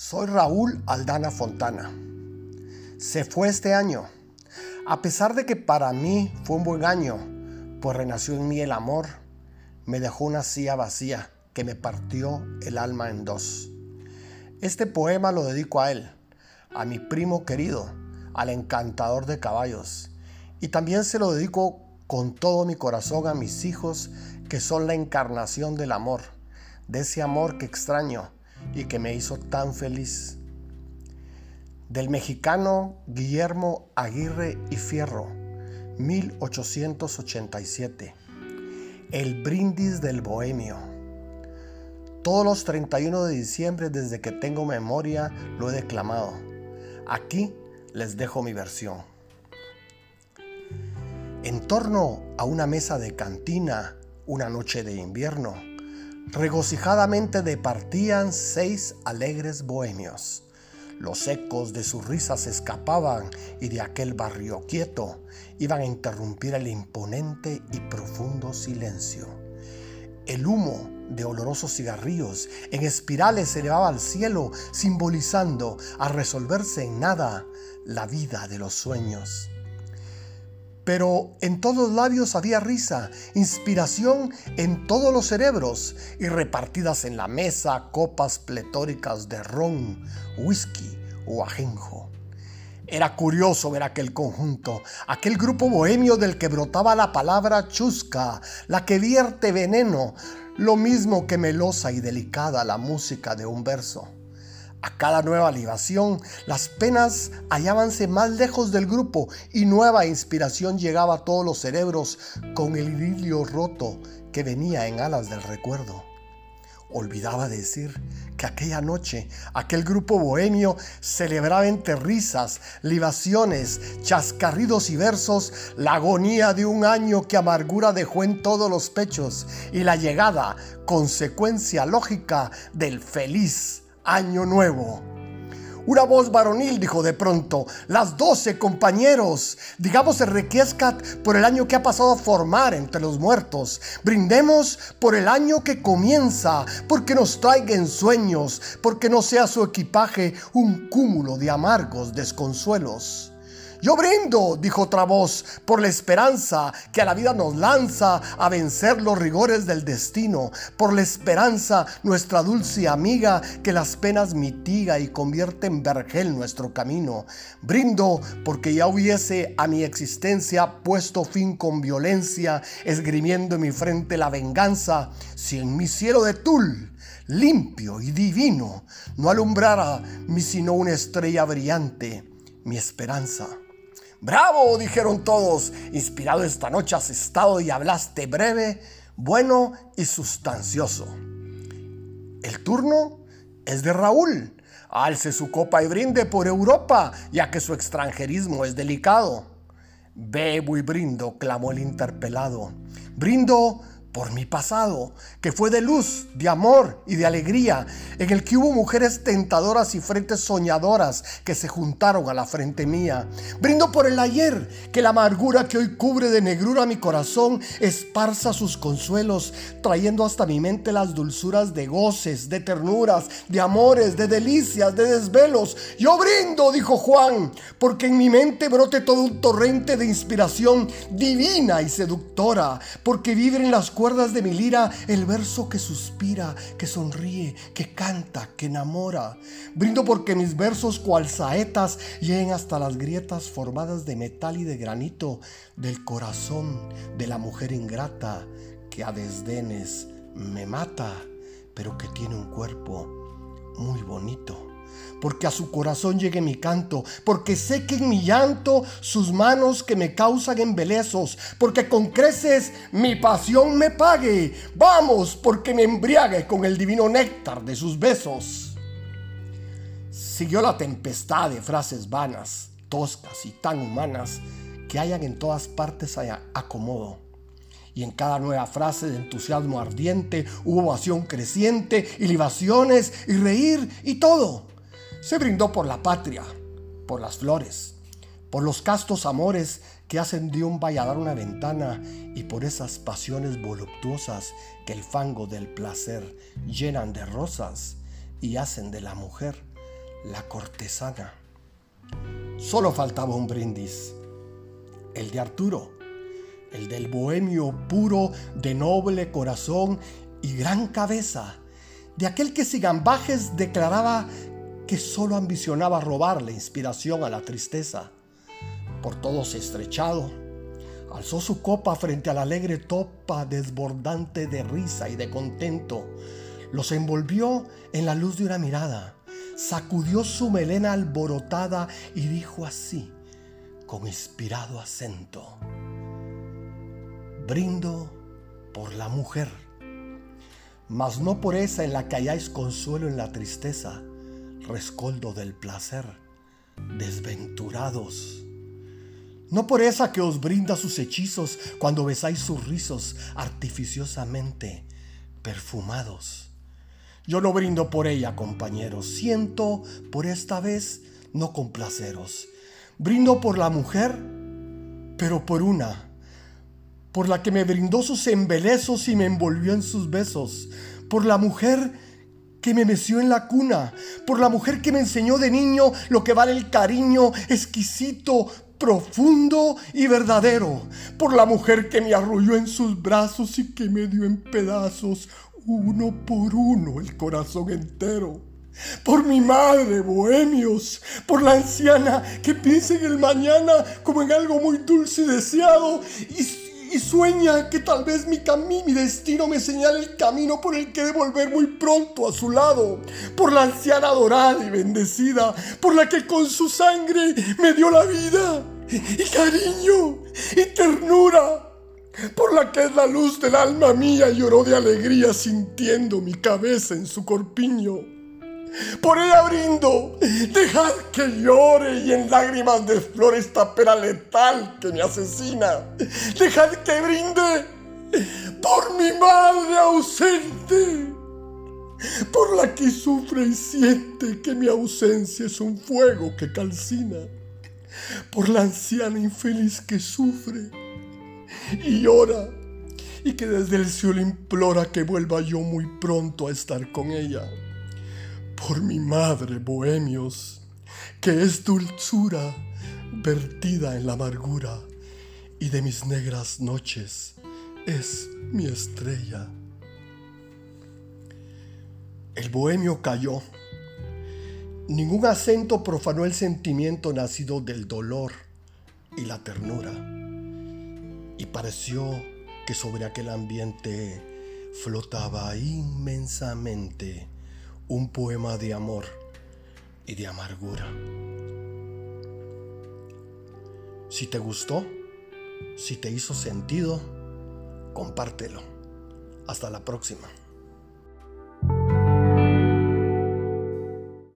Soy Raúl Aldana Fontana. Se fue este año. A pesar de que para mí fue un buen año, pues renació en mí el amor, me dejó una silla vacía que me partió el alma en dos. Este poema lo dedico a él, a mi primo querido, al encantador de caballos, y también se lo dedico con todo mi corazón a mis hijos que son la encarnación del amor, de ese amor que extraño y que me hizo tan feliz. Del mexicano Guillermo Aguirre y Fierro, 1887. El brindis del bohemio. Todos los 31 de diciembre desde que tengo memoria lo he declamado. Aquí les dejo mi versión. En torno a una mesa de cantina, una noche de invierno, regocijadamente departían seis alegres bohemios. Los ecos de sus risas escapaban y de aquel barrio quieto iban a interrumpir el imponente y profundo silencio. El humo de olorosos cigarrillos en espirales se elevaba al cielo, simbolizando, a resolverse en nada, la vida de los sueños pero en todos los labios había risa, inspiración en todos los cerebros y repartidas en la mesa copas pletóricas de ron, whisky o ajenjo. Era curioso ver aquel conjunto, aquel grupo bohemio del que brotaba la palabra chusca, la que vierte veneno, lo mismo que melosa y delicada la música de un verso. A cada nueva libación, las penas hallábanse más lejos del grupo y nueva inspiración llegaba a todos los cerebros con el idilio roto que venía en alas del recuerdo. Olvidaba decir que aquella noche aquel grupo bohemio celebraba entre risas, libaciones, chascarridos y versos la agonía de un año que amargura dejó en todos los pechos y la llegada, consecuencia lógica del feliz año nuevo. Una voz varonil dijo de pronto, las doce compañeros, digamos el requiescat por el año que ha pasado a formar entre los muertos. Brindemos por el año que comienza, porque nos traiga sueños, porque no sea su equipaje un cúmulo de amargos desconsuelos. Yo brindo, dijo otra voz, por la esperanza que a la vida nos lanza a vencer los rigores del destino, por la esperanza, nuestra dulce amiga, que las penas mitiga y convierte en vergel nuestro camino. Brindo porque ya hubiese a mi existencia puesto fin con violencia, esgrimiendo en mi frente la venganza, si en mi cielo de tul limpio y divino, no alumbrara mi sino una estrella brillante, mi esperanza. Bravo, dijeron todos. Inspirado esta noche has estado y hablaste breve, bueno y sustancioso. El turno es de Raúl. Alce su copa y brinde por Europa, ya que su extranjerismo es delicado. Bebo y brindo, clamó el interpelado. Brindo por mi pasado, que fue de luz, de amor y de alegría, en el que hubo mujeres tentadoras y frentes soñadoras que se juntaron a la frente mía. Brindo por el ayer, que la amargura que hoy cubre de negrura mi corazón esparza sus consuelos, trayendo hasta mi mente las dulzuras de goces, de ternuras, de amores, de delicias, de desvelos. Yo brindo, dijo Juan, porque en mi mente brote todo un torrente de inspiración divina y seductora, porque vibren en las cuerdas de mi lira el verso que suspira, que sonríe, que canta, que enamora. Brindo porque mis versos cual saetas lleguen hasta las grietas formadas de metal y de granito del corazón de la mujer ingrata que a desdenes me mata, pero que tiene un cuerpo muy bonito porque a su corazón llegue mi canto, porque sequen mi llanto sus manos que me causan embelezos, porque con creces mi pasión me pague. Vamos, porque me embriague con el divino néctar de sus besos. Siguió la tempestad de frases vanas, toscas y tan humanas que hayan en todas partes acomodo. Y en cada nueva frase de entusiasmo ardiente hubo ovación creciente y libaciones y reír y todo se brindó por la patria, por las flores, por los castos amores que hacen de un valladar una ventana y por esas pasiones voluptuosas que el fango del placer llenan de rosas y hacen de la mujer la cortesana. Solo faltaba un brindis, el de Arturo, el del bohemio puro, de noble corazón y gran cabeza, de aquel que sin ambajes declaraba que solo ambicionaba robar la inspiración a la tristeza. Por todos estrechado, alzó su copa frente a la alegre topa desbordante de risa y de contento, los envolvió en la luz de una mirada, sacudió su melena alborotada y dijo así, con inspirado acento, brindo por la mujer, mas no por esa en la que halláis consuelo en la tristeza, rescoldo del placer, desventurados. No por esa que os brinda sus hechizos cuando besáis sus rizos artificiosamente perfumados. Yo no brindo por ella, compañeros. Siento por esta vez no complaceros. Brindo por la mujer, pero por una, por la que me brindó sus embelezos y me envolvió en sus besos, por la mujer que me meció en la cuna, por la mujer que me enseñó de niño lo que vale el cariño exquisito, profundo y verdadero, por la mujer que me arrulló en sus brazos y que me dio en pedazos, uno por uno, el corazón entero. Por mi madre, bohemios, por la anciana que piensa en el mañana como en algo muy dulce y deseado y y sueña que tal vez mi mi destino me señale el camino por el que de volver muy pronto a su lado, por la anciana adorada y bendecida, por la que con su sangre me dio la vida y cariño y ternura, por la que es la luz del alma mía lloró de alegría sintiendo mi cabeza en su corpiño. Por ella brindo, dejad que llore y en lágrimas de flor esta pera letal que me asesina. Dejad que brinde por mi madre ausente, por la que sufre y siente que mi ausencia es un fuego que calcina, por la anciana infeliz que sufre y llora y que desde el cielo implora que vuelva yo muy pronto a estar con ella por mi madre, bohemios, que es dulzura vertida en la amargura, y de mis negras noches es mi estrella. El bohemio cayó. Ningún acento profanó el sentimiento nacido del dolor y la ternura. Y pareció que sobre aquel ambiente flotaba inmensamente un poema de amor y de amargura. Si te gustó, si te hizo sentido, compártelo. Hasta la próxima.